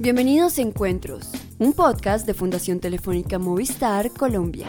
Bienvenidos a Encuentros, un podcast de Fundación Telefónica Movistar Colombia.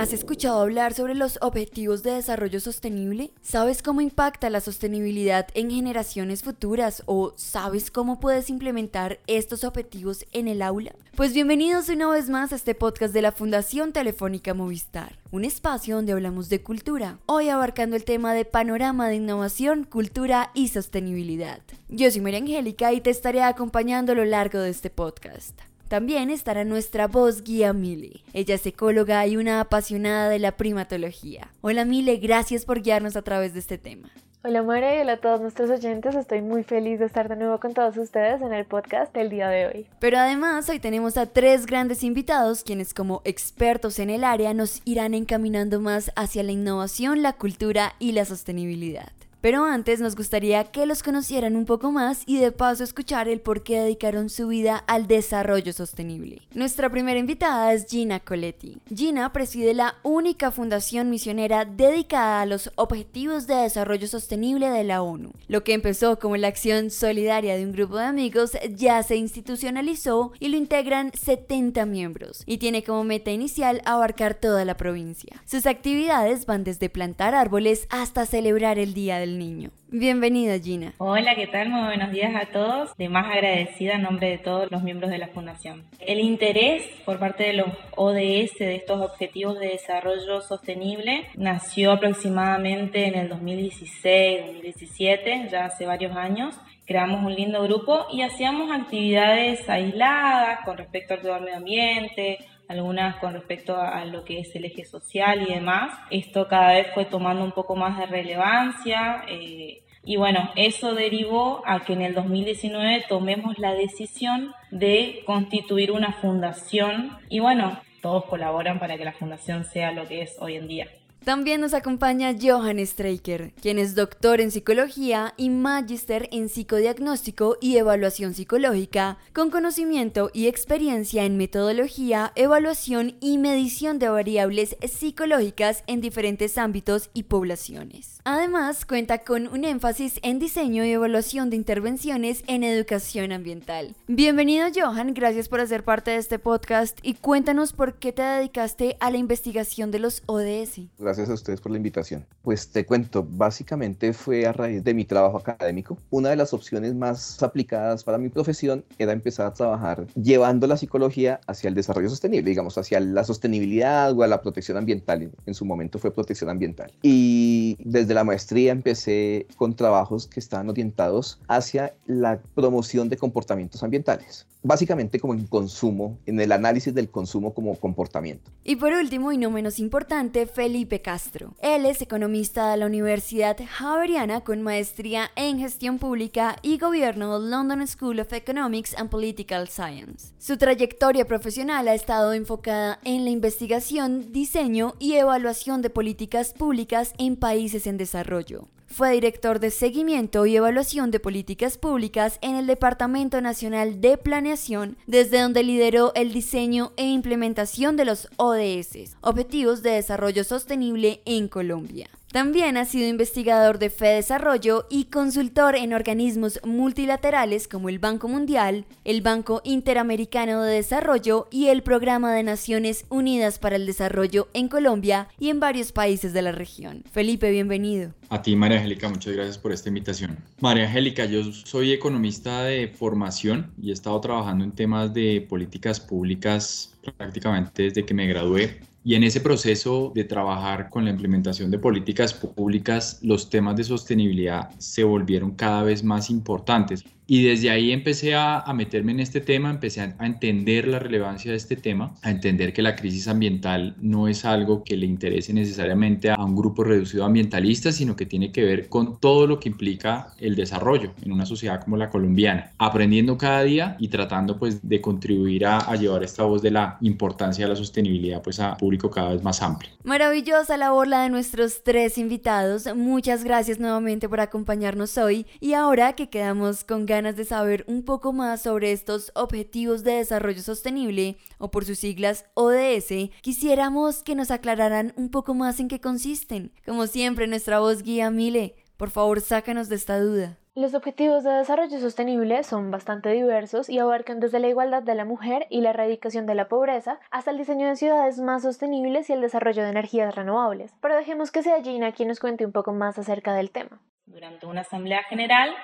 ¿Has escuchado hablar sobre los Objetivos de Desarrollo Sostenible? ¿Sabes cómo impacta la sostenibilidad en generaciones futuras o sabes cómo puedes implementar estos objetivos en el aula? Pues bienvenidos una vez más a este podcast de la Fundación Telefónica Movistar, un espacio donde hablamos de cultura, hoy abarcando el tema de panorama de innovación, cultura y sostenibilidad. Yo soy María Angélica y te estaré acompañando a lo largo de este podcast. También estará nuestra voz guía Mile. Ella es ecóloga y una apasionada de la primatología. Hola Mile, gracias por guiarnos a través de este tema. Hola Mara y hola a todos nuestros oyentes. Estoy muy feliz de estar de nuevo con todos ustedes en el podcast del día de hoy. Pero además hoy tenemos a tres grandes invitados quienes como expertos en el área nos irán encaminando más hacia la innovación, la cultura y la sostenibilidad. Pero antes nos gustaría que los conocieran un poco más y de paso escuchar el por qué dedicaron su vida al desarrollo sostenible. Nuestra primera invitada es Gina Coletti. Gina preside la única fundación misionera dedicada a los Objetivos de Desarrollo Sostenible de la ONU. Lo que empezó como la acción solidaria de un grupo de amigos ya se institucionalizó y lo integran 70 miembros y tiene como meta inicial abarcar toda la provincia. Sus actividades van desde plantar árboles hasta celebrar el Día del niño. Bienvenida Gina. Hola, ¿qué tal? Muy buenos días a todos. De más agradecida en nombre de todos los miembros de la Fundación. El interés por parte de los ODS de estos Objetivos de Desarrollo Sostenible nació aproximadamente en el 2016-2017, ya hace varios años. Creamos un lindo grupo y hacíamos actividades aisladas con respecto al medio ambiente, algunas con respecto a, lo que es el eje social y demás. Esto cada vez fue tomando un poco más de relevancia. Eh, y bueno, eso derivó a que en el 2019 tomemos la decisión de constituir una fundación y bueno, todos colaboran para que la fundación sea lo que es hoy en día. También nos acompaña Johan Streiker, quien es doctor en psicología y magister en psicodiagnóstico y evaluación psicológica, con conocimiento y experiencia en metodología, evaluación y medición de variables psicológicas en diferentes ámbitos y poblaciones. Además, cuenta con un énfasis en diseño y evaluación de intervenciones en educación ambiental. Bienvenido Johan, gracias por hacer parte de este podcast y cuéntanos por qué te dedicaste a la investigación de los ODS gracias a ustedes por la invitación. Pues te cuento, básicamente fue a raíz de mi trabajo académico. Una de las opciones más aplicadas para mi profesión era empezar a trabajar llevando la psicología hacia el desarrollo sostenible, digamos, hacia la sostenibilidad o a la protección ambiental. En su momento fue protección ambiental. Y desde la maestría empecé con trabajos que estaban orientados hacia la promoción de comportamientos ambientales básicamente como en consumo, en el análisis del consumo como comportamiento. Y por último, y no menos importante, Felipe Castro. Él es economista de la Universidad Javeriana con maestría en gestión pública y gobierno del London School of Economics and Political Science. Su trayectoria profesional ha estado enfocada en la investigación, diseño y evaluación de políticas públicas en países en desarrollo. Fue director de seguimiento y evaluación de políticas públicas en el Departamento Nacional de Planeación, desde donde lideró el diseño e implementación de los ODS, Objetivos de Desarrollo Sostenible en Colombia. También ha sido investigador de fe desarrollo y consultor en organismos multilaterales como el Banco Mundial, el Banco Interamericano de Desarrollo y el Programa de Naciones Unidas para el Desarrollo en Colombia y en varios países de la región. Felipe, bienvenido. A ti, María Angélica, muchas gracias por esta invitación. María Angélica, yo soy economista de formación y he estado trabajando en temas de políticas públicas prácticamente desde que me gradué. Y en ese proceso de trabajar con la implementación de políticas públicas, los temas de sostenibilidad se volvieron cada vez más importantes. Y desde ahí empecé a, meterme en este tema, empecé a, entender la relevancia de este tema, a entender que la crisis ambiental no es algo que le interese necesariamente a un grupo reducido ambientalista, sino que tiene que ver con todo lo que implica el desarrollo en una sociedad como la colombiana, aprendiendo cada día y tratando pues de contribuir a, a llevar esta voz de la importancia de la sostenibilidad pues a público cada vez más amplio. Maravillosa labor la de nuestros tres invitados, muchas gracias nuevamente por acompañarnos hoy. Y ahora que quedamos con ganas de saber un poco más sobre estos Objetivos de Desarrollo Sostenible, o por sus siglas ODS, quisiéramos que nos aclararan un poco más en qué consisten. Como siempre, nuestra voz guía Mile, por favor, sácanos de esta duda. Los objetivos de desarrollo sostenible son bastante diversos y abarcan desde la igualdad de la mujer y la erradicación de la pobreza hasta el diseño de ciudades más sostenibles y el desarrollo de energías renovables. Pero dejemos que sea Gina quien nos cuente un poco más acerca del tema. Durante una asamblea general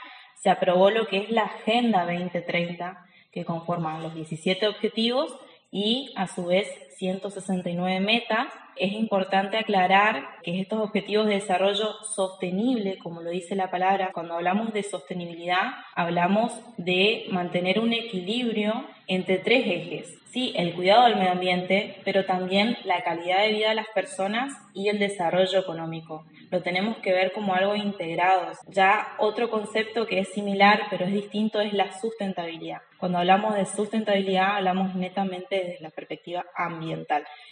se aprobó lo que es la Agenda 2030, que conforma los 17 objetivos y a su vez 169 metas es importante aclarar que estos objetivos de desarrollo sostenible, como lo dice la palabra, cuando hablamos de sostenibilidad, hablamos de mantener un equilibrio entre tres ejes. Sí, el cuidado del medio ambiente, pero también la calidad de vida de las personas y el desarrollo económico. Lo tenemos que ver como algo integrado. Ya otro concepto que es similar, pero es distinto, es la sustentabilidad. Cuando hablamos de sustentabilidad, hablamos netamente desde la perspectiva ambiental.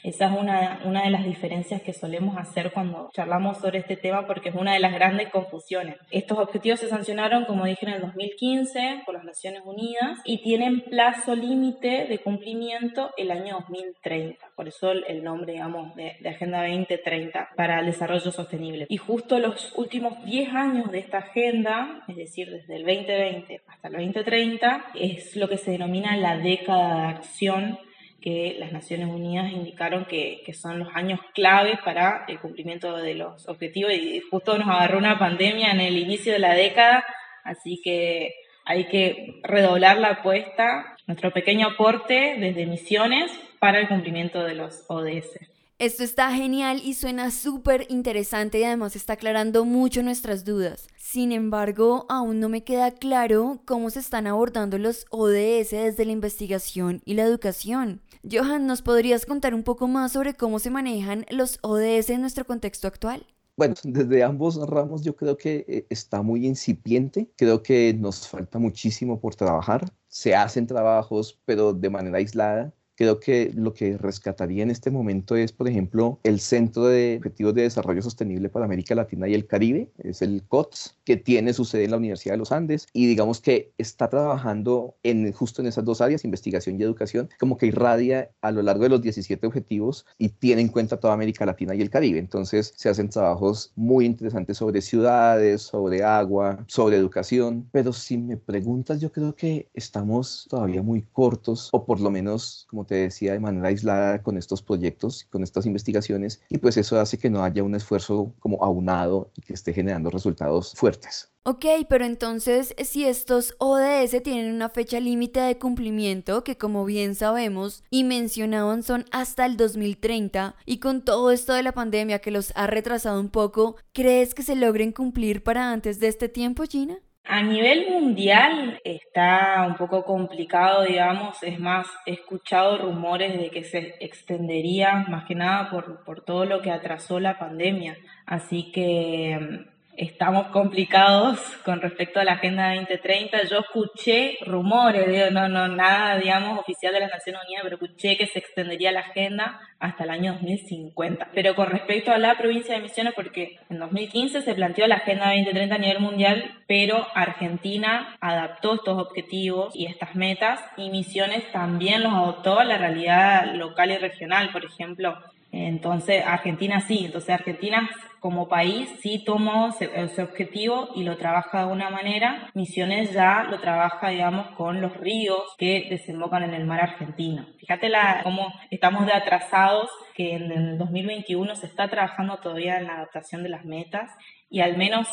Esa es una, una de las diferencias que solemos hacer cuando charlamos sobre este tema porque es una de las grandes confusiones. Estos objetivos se sancionaron, como dije, en el 2015 por las Naciones Unidas y tienen plazo límite de cumplimiento el año 2030. Por eso el nombre, digamos, de, de Agenda 2030 para el desarrollo sostenible. Y justo los últimos 10 años de esta agenda, es decir, desde el 2020 hasta el 2030, es lo que se denomina la década de acción que las Naciones Unidas indicaron que, que, son los años clave para el cumplimiento de los objetivos y justo nos agarró una pandemia en el inicio de la década, así que hay que redoblar la apuesta, nuestro pequeño aporte desde misiones para el cumplimiento de los ODS. Esto está genial y suena súper interesante y además está aclarando mucho nuestras dudas. Sin embargo, aún no me queda claro cómo se están abordando los ODS desde la investigación y la educación. Johan, ¿nos podrías contar un poco más sobre cómo se manejan los ODS en nuestro contexto actual? Bueno, desde ambos ramos yo creo que eh, está muy incipiente, creo que nos falta muchísimo por trabajar, se hacen trabajos pero de manera aislada Creo que lo que rescataría en este momento es, por ejemplo, el Centro de Objetivos de Desarrollo Sostenible para América Latina y el Caribe, es el COTS, que tiene su sede en la Universidad de los Andes y digamos que está trabajando en, justo en esas dos áreas, investigación y educación, como que irradia a lo largo de los 17 objetivos y tiene en cuenta toda América Latina y el Caribe. Entonces se hacen trabajos muy interesantes sobre ciudades, sobre agua, sobre educación, pero si me preguntas, yo creo que estamos todavía muy cortos o por lo menos te decía, de manera aislada con estos proyectos, con estas investigaciones, y pues eso hace que no haya un esfuerzo como aunado y que esté generando resultados fuertes. Ok, pero entonces si estos ODS tienen una fecha límite de cumplimiento que como bien sabemos y mencionaban son hasta el 2030 y con todo esto de la pandemia que los ha retrasado un poco, ¿crees que se logren cumplir para antes de este tiempo, Gina? A nivel mundial está un poco complicado, digamos, es más, he escuchado rumores de que se extendería más que nada por, por todo lo que atrasó la pandemia. Así que estamos complicados con respecto a la Agenda 2030. Yo escuché rumores, no, no, nada, digamos, oficial de las Naciones Unidas, pero escuché que se extendería la agenda hasta el año 2050. Pero con respecto a la provincia de Misiones, porque en 2015 se planteó la Agenda 2030 a nivel mundial, pero Argentina adaptó estos objetivos y estas metas y Misiones también los adoptó a la realidad local y regional, por ejemplo. Entonces, Argentina sí, entonces Argentina como país sí tomó ese, objetivo y lo trabaja de una manera. Misiones ya lo trabaja, digamos, con los ríos que desembocan en el mar argentino. Fíjate la, cómo estamos de atrasados, que en el 2021 se está trabajando todavía en la adaptación de las metas y al menos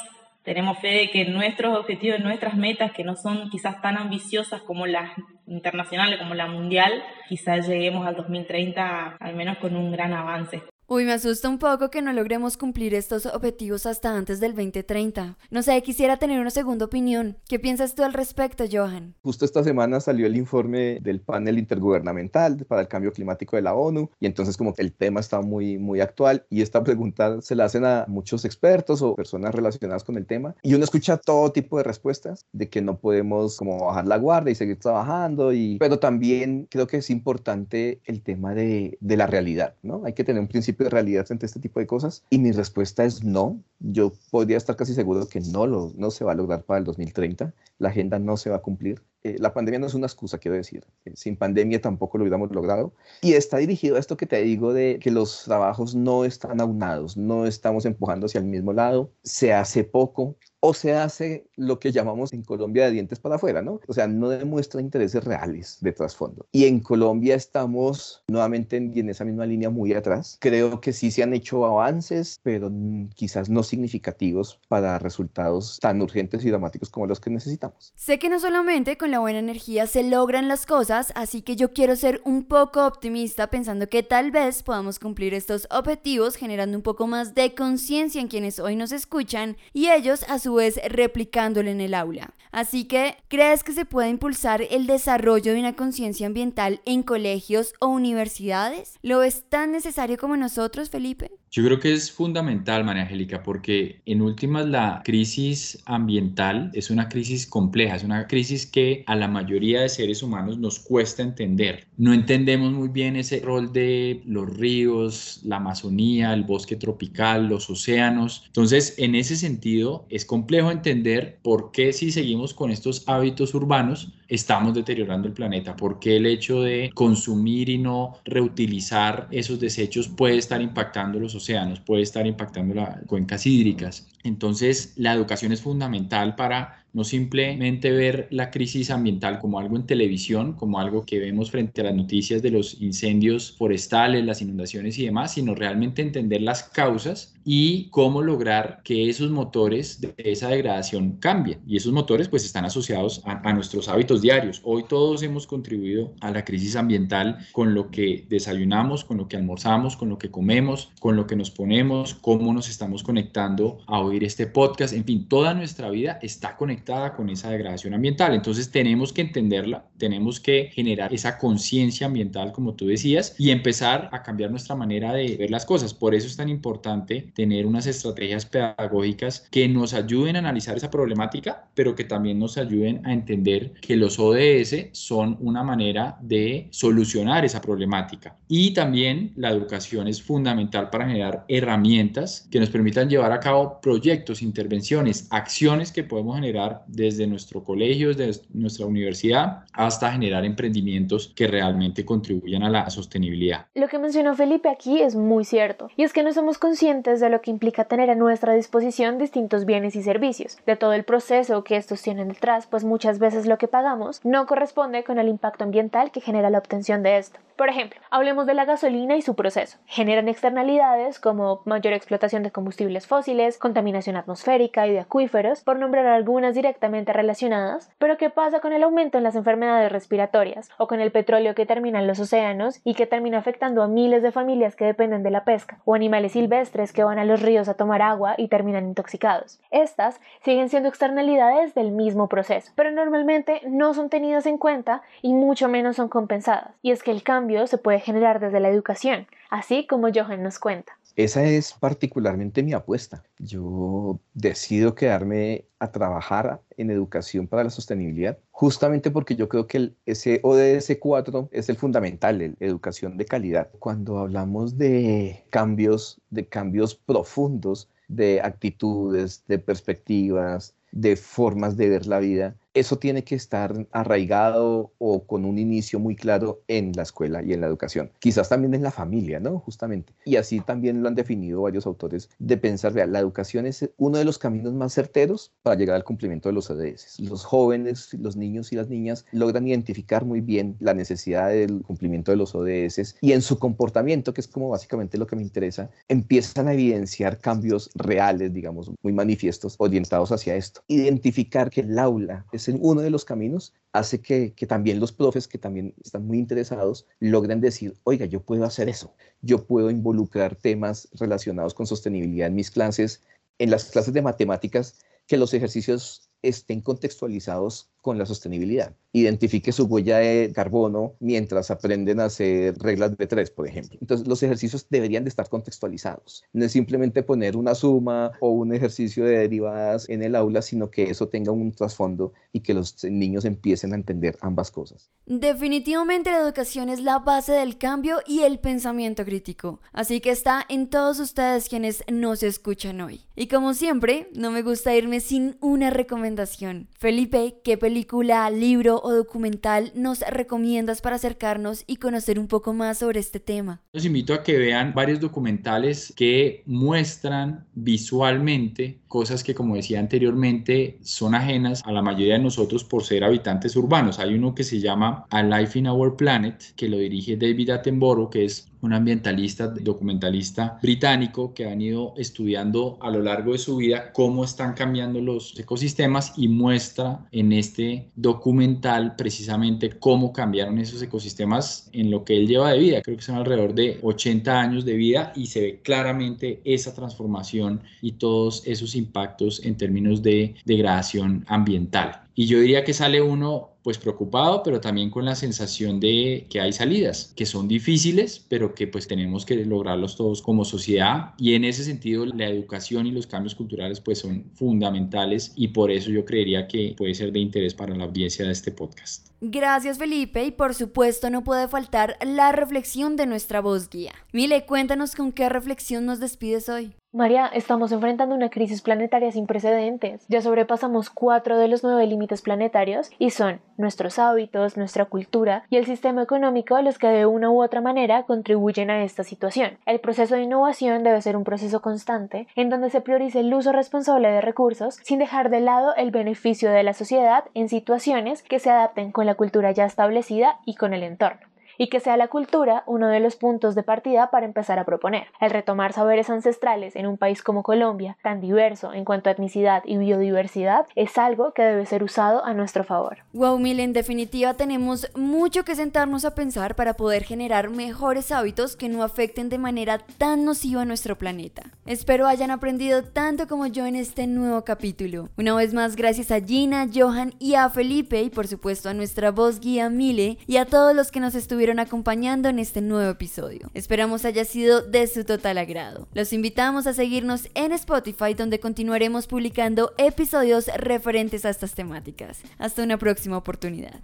tenemos fe de que nuestros objetivos, nuestras metas, que no son quizás tan ambiciosas como las internacionales, como la mundial, quizás lleguemos al 2030 al menos con un gran avance. Uy, me asusta un poco que no logremos cumplir estos objetivos hasta antes del 2030. No sé, quisiera tener una segunda opinión. ¿Qué piensas tú al respecto, Johan? Justo esta semana salió el informe del panel intergubernamental para el cambio climático de la ONU y entonces como el tema está muy, muy actual y esta pregunta se la hacen a muchos expertos o personas relacionadas con el tema y uno escucha todo tipo de respuestas de que no podemos como bajar la guardia y seguir trabajando y pero también creo que es importante el tema de, de la realidad, ¿no? Hay que tener un principio de realidad frente este tipo de cosas? Y mi respuesta es no. Yo podría estar casi seguro que no, lo, no se va a lograr para el 2030. La agenda no se va a cumplir. Eh, la pandemia no es una excusa, quiero decir. Eh, sin pandemia tampoco lo hubiéramos logrado. Y está dirigido a esto que te digo de que los trabajos no están aunados, no estamos empujando hacia el mismo lado, se hace poco, o se hace lo que llamamos en Colombia de dientes para afuera, ¿no? O sea, no demuestra intereses reales de trasfondo. Y en Colombia estamos nuevamente en, en esa misma línea muy atrás. Creo que sí se han hecho avances, pero quizás no significativos para resultados tan urgentes y dramáticos como los que necesitamos. Sé que no solamente con la buena energía se logran las cosas, así que yo quiero ser un poco optimista pensando que tal vez podamos cumplir estos objetivos generando un poco más de conciencia en quienes hoy nos escuchan y ellos a su vez replicándolo en el aula. Así que, ¿crees que se puede impulsar el desarrollo de una conciencia ambiental en colegios o universidades? ¿Lo es tan necesario como nosotros, Felipe? Yo creo que es fundamental, María Angélica, porque en últimas la crisis ambiental es una crisis compleja, es una crisis que a la mayoría de seres humanos nos cuesta entender. No entendemos muy bien ese rol de los ríos, la Amazonía, el bosque tropical, los océanos. Entonces, en ese sentido, es complejo entender por qué si seguimos con estos hábitos urbanos, estamos deteriorando el planeta, por qué el hecho de consumir y no reutilizar esos desechos puede estar impactando los océanos, puede estar impactando las cuencas hídricas. Entonces, la educación es fundamental para no simplemente ver la crisis ambiental como algo en televisión, como algo que vemos frente a las noticias de los incendios forestales, las inundaciones y demás, sino realmente entender las causas y cómo lograr que esos motores de esa degradación cambien. Y esos motores pues están asociados a, a nuestros hábitos diarios. Hoy todos hemos contribuido a la crisis ambiental con lo que desayunamos, con lo que almorzamos, con lo que comemos, con lo que nos ponemos, cómo nos estamos conectando a oír este podcast, en fin, toda nuestra vida está conectada con esa degradación ambiental. Entonces tenemos que entenderla, tenemos que generar esa conciencia ambiental, como tú decías, y empezar a cambiar nuestra manera de ver las cosas. Por eso es tan importante tener unas estrategias pedagógicas que nos ayuden a analizar esa problemática, pero que también nos ayuden a entender que los ODS son una manera de solucionar esa problemática. Y también la educación es fundamental para generar herramientas que nos permitan llevar a cabo proyectos, intervenciones, acciones que podemos generar desde nuestro colegio, desde nuestra universidad, hasta generar emprendimientos que realmente contribuyan a la sostenibilidad. Lo que mencionó Felipe aquí es muy cierto, y es que no somos conscientes de lo que implica tener a nuestra disposición distintos bienes y servicios, de todo el proceso que estos tienen detrás, pues muchas veces lo que pagamos no corresponde con el impacto ambiental que genera la obtención de esto. Por ejemplo, hablemos de la gasolina y su proceso. Generan externalidades como mayor explotación de combustibles fósiles, contaminación atmosférica y de acuíferos, por nombrar algunas directamente relacionadas, pero ¿qué pasa con el aumento en las enfermedades respiratorias o con el petróleo que termina en los océanos y que termina afectando a miles de familias que dependen de la pesca o animales silvestres que van a los ríos a tomar agua y terminan intoxicados? Estas siguen siendo externalidades del mismo proceso, pero normalmente no son tenidas en cuenta y mucho menos son compensadas. Y es que el cambio se puede generar desde la educación, así como Johan nos cuenta. Esa es particularmente mi apuesta. Yo decido quedarme a trabajar en educación para la sostenibilidad, justamente porque yo creo que el, ese ODS 4 es el fundamental, la educación de calidad. Cuando hablamos de cambios, de cambios profundos, de actitudes, de perspectivas, de formas de ver la vida, eso tiene que estar arraigado o con un inicio muy claro en la escuela y en la educación. Quizás también en la familia, ¿no? Justamente. Y así también lo han definido varios autores de pensar, la educación es uno de los caminos más certeros para llegar al cumplimiento de los ODS. Los jóvenes, los niños y las niñas logran identificar muy bien la necesidad del cumplimiento de los ODS y en su comportamiento, que es como básicamente lo que me interesa, empiezan a evidenciar cambios reales, digamos, muy manifiestos, orientados hacia esto. Identificar que el aula es uno de los caminos, hace que, que, también los profes que también están muy interesados logren decir, oiga, yo puedo hacer eso, yo puedo involucrar temas relacionados con sostenibilidad en mis clases, en las clases de matemáticas, que los ejercicios estén contextualizados con la sostenibilidad. Identifique su huella de carbono mientras aprenden a hacer reglas de tres, por ejemplo. Entonces, los ejercicios deberían de estar contextualizados. No es simplemente poner una suma o un ejercicio de derivadas en el aula, sino que eso tenga un trasfondo y que los niños empiecen a entender ambas cosas. Definitivamente la educación es la base del cambio y el pensamiento crítico. Así que está en todos ustedes quienes nos escuchan hoy. Y como siempre, no me gusta irme sin una recomendación. Felipe, ¿qué película, libro o documental nos recomiendas para acercarnos y conocer un poco más sobre este tema? Los invito a que vean varios documentales que muestran visualmente cosas que, como decía anteriormente, son ajenas a la mayoría de nosotros por ser habitantes urbanos. Hay uno que se llama A Life in Our Planet, que lo dirige David Attenborough, que es un ambientalista, documentalista británico que ha ido estudiando a lo largo de su vida cómo están cambiando los ecosistemas y muestra en este documental precisamente cómo cambiaron esos ecosistemas en lo que él lleva de vida. Creo que son alrededor de 80 años de vida y se ve claramente esa transformación y todos esos impactos en términos de degradación ambiental. Y yo diría que sale uno pues preocupado, pero también con la sensación de que hay salidas, que son difíciles, pero que pues tenemos que lograrlos todos como sociedad. Y en ese sentido, la educación y los cambios culturales pues son fundamentales y por eso yo creería que puede ser de interés para la audiencia de este podcast. Gracias Felipe y por supuesto no puede faltar la reflexión de nuestra voz guía. Mile, cuéntanos con qué reflexión nos despides hoy. María, estamos enfrentando una crisis planetaria sin precedentes. Ya sobrepasamos cuatro de los nueve límites planetarios y son nuestros hábitos, nuestra cultura y el sistema económico los que de una u otra manera contribuyen a esta situación. El proceso de innovación debe ser un proceso constante en donde se priorice el uso responsable de recursos sin dejar de lado el beneficio de la sociedad en situaciones que se adapten con la cultura ya establecida y con el entorno y que sea la cultura uno de los puntos de partida para empezar a proponer. El retomar saberes ancestrales en un país como Colombia, tan diverso en cuanto a etnicidad y biodiversidad, es algo que debe ser usado a nuestro favor. Wow, Mil, en definitiva tenemos mucho que sentarnos a pensar para poder generar mejores hábitos que no afecten de manera tan nociva a nuestro planeta. Espero hayan aprendido tanto como yo en este nuevo capítulo. Una vez más, gracias a Gina, Johan y a Felipe y por supuesto a nuestra voz guía Mile y a todos los que nos acompañando en este nuevo episodio. Esperamos haya sido de su total agrado. Los invitamos a seguirnos en Spotify donde continuaremos publicando episodios referentes a estas temáticas. Hasta una próxima oportunidad.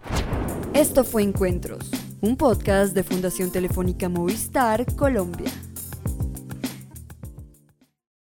Esto fue Encuentros, un podcast de Fundación Telefónica Movistar Colombia.